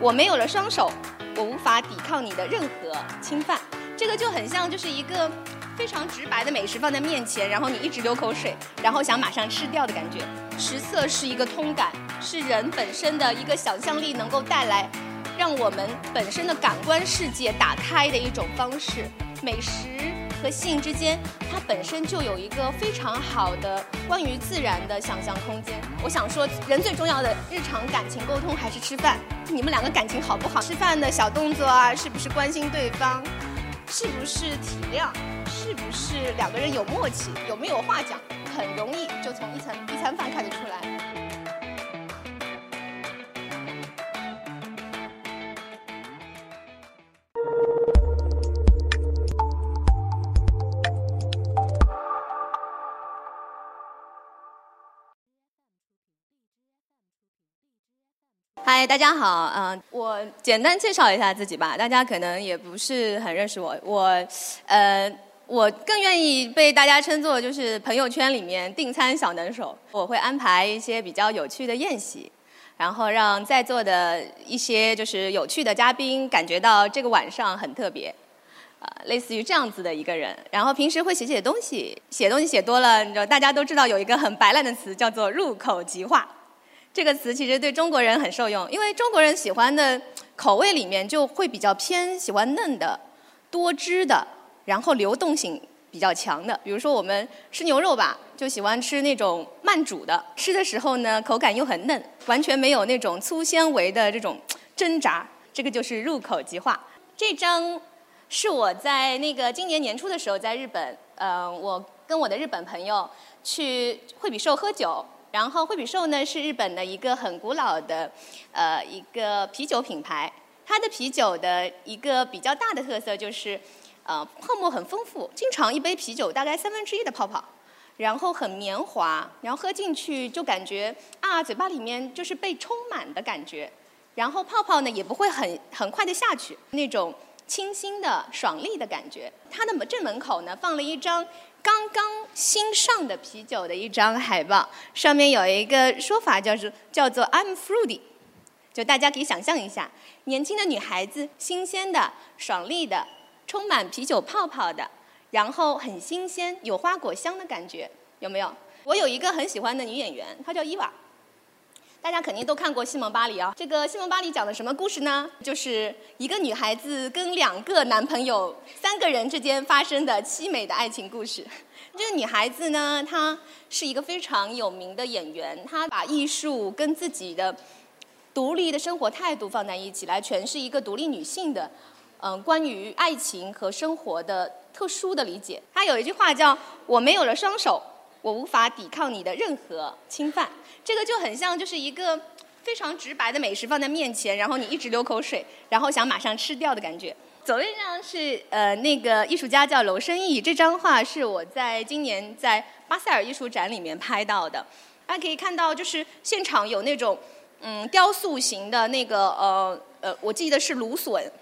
我没有了双手，我无法抵抗你的任何侵犯。这个就很像就是一个非常直白的美食放在面前，然后你一直流口水，然后想马上吃掉的感觉。食色是一个通感，是人本身的一个想象力能够带来，让我们本身的感官世界打开的一种方式。美食。和性之间，它本身就有一个非常好的关于自然的想象空间。我想说，人最重要的日常感情沟通还是吃饭。你们两个感情好不好？吃饭的小动作啊，是不是关心对方？是不是体谅？是不是两个人有默契？有没有话讲？很容易就从一餐一餐饭看得出来。嗨，大家好，嗯，我简单介绍一下自己吧。大家可能也不是很认识我，我，呃，我更愿意被大家称作就是朋友圈里面订餐小能手。我会安排一些比较有趣的宴席，然后让在座的一些就是有趣的嘉宾感觉到这个晚上很特别，啊，类似于这样子的一个人。然后平时会写写东西，写东西写多了，你知道大家都知道有一个很白烂的词叫做入口即化。这个词其实对中国人很受用，因为中国人喜欢的口味里面就会比较偏喜欢嫩的、多汁的，然后流动性比较强的。比如说我们吃牛肉吧，就喜欢吃那种慢煮的，吃的时候呢口感又很嫩，完全没有那种粗纤维的这种挣扎。这个就是入口即化。这张是我在那个今年年初的时候在日本，呃，我跟我的日本朋友去惠比寿喝酒。然后惠比寿呢是日本的一个很古老的，呃一个啤酒品牌。它的啤酒的一个比较大的特色就是，呃泡沫很丰富，经常一杯啤酒大概三分之一的泡泡，然后很绵滑，然后喝进去就感觉啊嘴巴里面就是被充满的感觉，然后泡泡呢也不会很很快的下去，那种清新的爽利的感觉。它的门正门口呢放了一张。刚刚新上的啤酒的一张海报，上面有一个说法，叫做叫做 I'm fruity，就大家可以想象一下，年轻的女孩子，新鲜的、爽利的、充满啤酒泡泡的，然后很新鲜、有花果香的感觉，有没有？我有一个很喜欢的女演员，她叫伊娃。大家肯定都看过《西蒙巴黎》啊，这个《西蒙巴黎》讲的什么故事呢？就是一个女孩子跟两个男朋友三个人之间发生的凄美的爱情故事。这个女孩子呢，她是一个非常有名的演员，她把艺术跟自己的独立的生活态度放在一起来诠释一个独立女性的，嗯，关于爱情和生活的特殊的理解。她有一句话叫“我没有了双手”。我无法抵抗你的任何侵犯，这个就很像就是一个 非常直白的美食放在面前，然后你一直流口水，然后想马上吃掉的感觉。左边这张是呃那个艺术家叫娄生义，这张画是我在今年在巴塞尔艺术展里面拍到的。大家可以看到，就是现场有那种嗯雕塑型的那个呃呃，我记得是芦笋，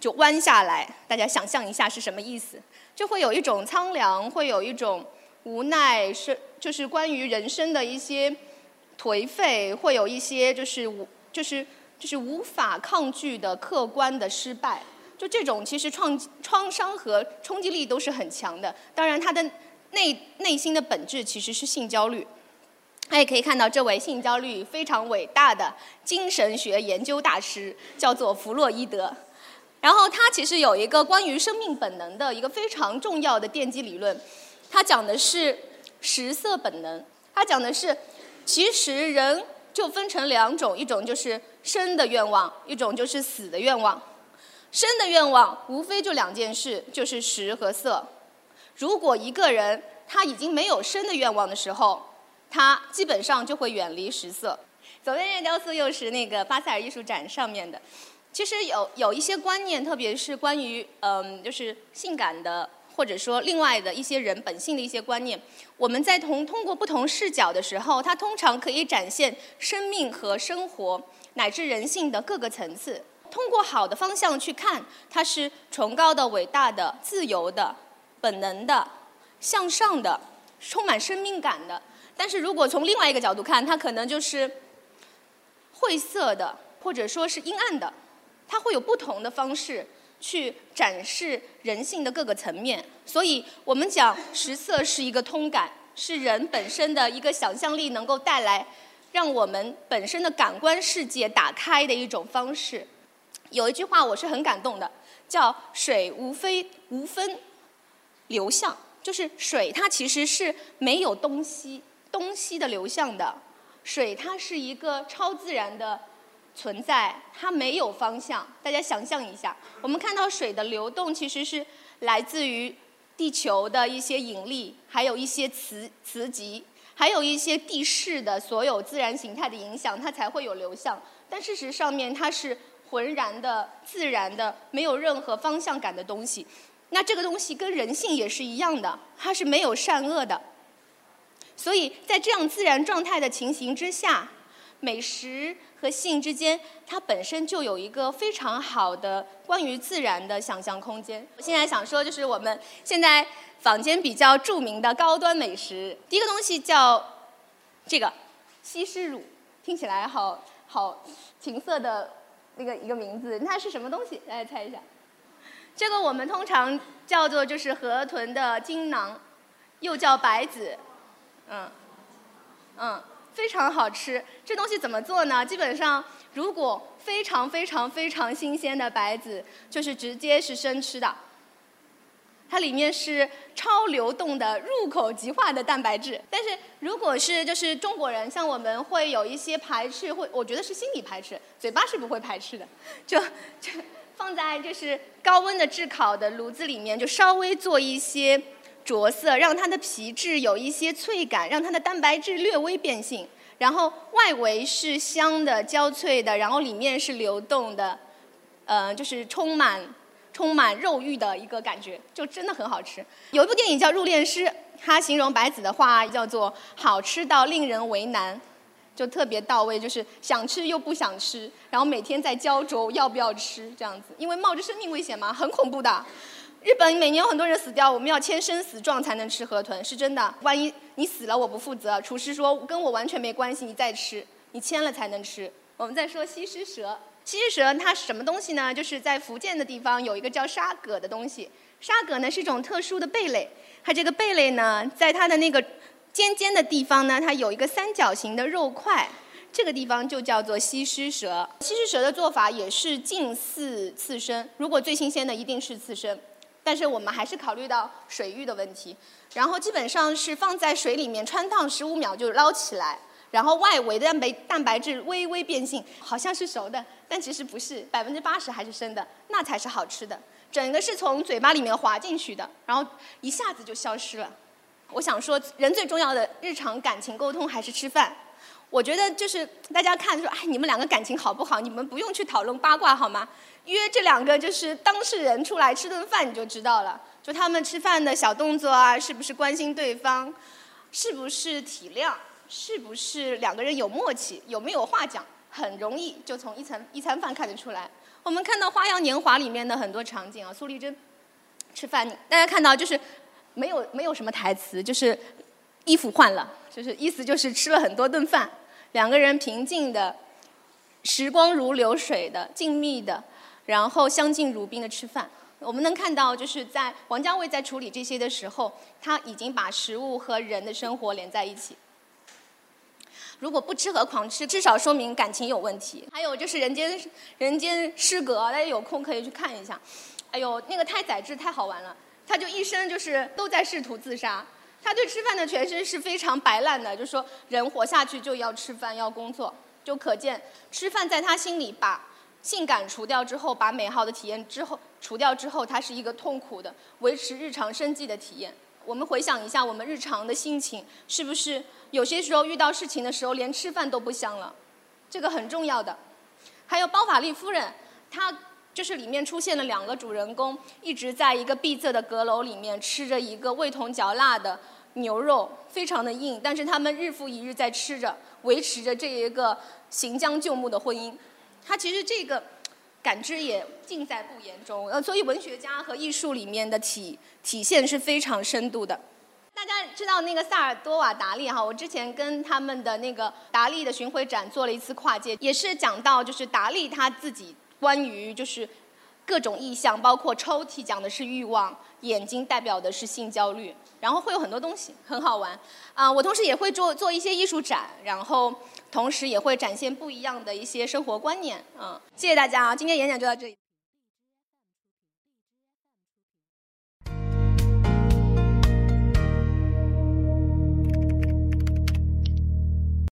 就弯下来，大家想象一下是什么意思？就会有一种苍凉，会有一种。无奈是就是关于人生的一些颓废，会有一些就是无就是就是无法抗拒的客观的失败。就这种其实创创伤和冲击力都是很强的。当然，他的内内心的本质其实是性焦虑。他也可以看到这位性焦虑非常伟大的精神学研究大师，叫做弗洛伊德。然后他其实有一个关于生命本能的一个非常重要的奠基理论。他讲的是食色本能，他讲的是，其实人就分成两种，一种就是生的愿望，一种就是死的愿望。生的愿望无非就两件事，就是食和色。如果一个人他已经没有生的愿望的时候，他基本上就会远离食色。左边这雕塑又是那个巴塞尔艺术展上面的，其实有有一些观念，特别是关于嗯，就是性感的。或者说，另外的一些人本性的一些观念，我们在同通过不同视角的时候，它通常可以展现生命和生活乃至人性的各个层次。通过好的方向去看，它是崇高的、伟大的、自由的、本能的、向上的、充满生命感的。但是如果从另外一个角度看，它可能就是晦涩的、或者说是阴暗的，它会有不同的方式去展示人性的各个层面。所以我们讲食色是一个通感，是人本身的一个想象力能够带来，让我们本身的感官世界打开的一种方式。有一句话我是很感动的，叫“水无非无分流向”，就是水它其实是没有东西东西的流向的，水它是一个超自然的存在，它没有方向。大家想象一下，我们看到水的流动其实是来自于地球的一些引力，还有一些磁磁极，还有一些地势的所有自然形态的影响，它才会有流向。但事实上面它是。浑然的、自然的、没有任何方向感的东西，那这个东西跟人性也是一样的，它是没有善恶的。所以在这样自然状态的情形之下，美食和性之间，它本身就有一个非常好的关于自然的想象空间。我现在想说，就是我们现在坊间比较著名的高端美食，第一个东西叫这个西施乳，听起来好好情色的。那个一个名字，它是什么东西？大家猜一下。这个我们通常叫做就是河豚的精囊，又叫白子，嗯，嗯，非常好吃。这东西怎么做呢？基本上，如果非常非常非常新鲜的白子，就是直接是生吃的。它里面是超流动的入口即化的蛋白质，但是如果是就是中国人，像我们会有一些排斥，会我觉得是心理排斥，嘴巴是不会排斥的，就就放在就是高温的炙烤的炉子里面，就稍微做一些着色，让它的皮质有一些脆感，让它的蛋白质略微变性，然后外围是香的焦脆的，然后里面是流动的，呃，就是充满。充满肉欲的一个感觉，就真的很好吃。有一部电影叫《入殓师》，他形容白子的话叫做“好吃到令人为难”，就特别到位，就是想吃又不想吃，然后每天在焦灼要不要吃这样子，因为冒着生命危险嘛，很恐怖的。日本每年有很多人死掉，我们要签生死状才能吃河豚，是真的。万一你死了，我不负责。厨师说跟我完全没关系，你再吃，你签了才能吃。我们再说西施蛇。西施蛇它是什么东西呢？就是在福建的地方有一个叫沙蛤的东西。沙蛤呢是一种特殊的贝类，它这个贝类呢，在它的那个尖尖的地方呢，它有一个三角形的肉块，这个地方就叫做西施蛇。西施蛇的做法也是近似刺身，如果最新鲜的一定是刺身，但是我们还是考虑到水域的问题，然后基本上是放在水里面穿烫十五秒就捞起来。然后外围的蛋白蛋白质微微变性，好像是熟的，但其实不是，百分之八十还是生的，那才是好吃的。整个是从嘴巴里面滑进去的，然后一下子就消失了。我想说，人最重要的日常感情沟通还是吃饭。我觉得就是大家看说，哎，你们两个感情好不好？你们不用去讨论八卦好吗？约这两个就是当事人出来吃顿饭，你就知道了。就他们吃饭的小动作啊，是不是关心对方，是不是体谅？是不是两个人有默契，有没有话讲，很容易就从一餐一餐饭看得出来。我们看到《花样年华》里面的很多场景啊，苏丽珍吃饭，大家看到就是没有没有什么台词，就是衣服换了，就是意思就是吃了很多顿饭，两个人平静的，时光如流水的，静谧的，然后相敬如宾的吃饭。我们能看到，就是在王家卫在处理这些的时候，他已经把食物和人的生活连在一起。如果不吃和狂吃，至少说明感情有问题。还有就是《人间人间失格》，大家有空可以去看一下。哎呦，那个太宰治太好玩了，他就一生就是都在试图自杀。他对吃饭的诠释是非常白烂的，就说人活下去就要吃饭要工作，就可见吃饭在他心里把性感除掉之后，把美好的体验之后除掉之后，它是一个痛苦的维持日常生计的体验。我们回想一下，我们日常的心情是不是有些时候遇到事情的时候，连吃饭都不香了？这个很重要的。还有包法利夫人，她 就是里面出现了两个主人公，一直在一个闭塞的阁楼里面吃着一个味同嚼蜡的牛肉，非常的硬，但是他们日复一日在吃着，维持着这一个行将就木的婚姻。他其实这个。感知也尽在不言中，呃，所以文学家和艺术里面的体体现是非常深度的。大家知道那个萨尔多瓦达利哈，我之前跟他们的那个达利的巡回展做了一次跨界，也是讲到就是达利他自己关于就是各种意象，包括抽屉讲的是欲望，眼睛代表的是性焦虑，然后会有很多东西很好玩啊。我同时也会做做一些艺术展，然后同时也会展现不一样的一些生活观念。啊，谢谢大家啊，今天演讲就到这里。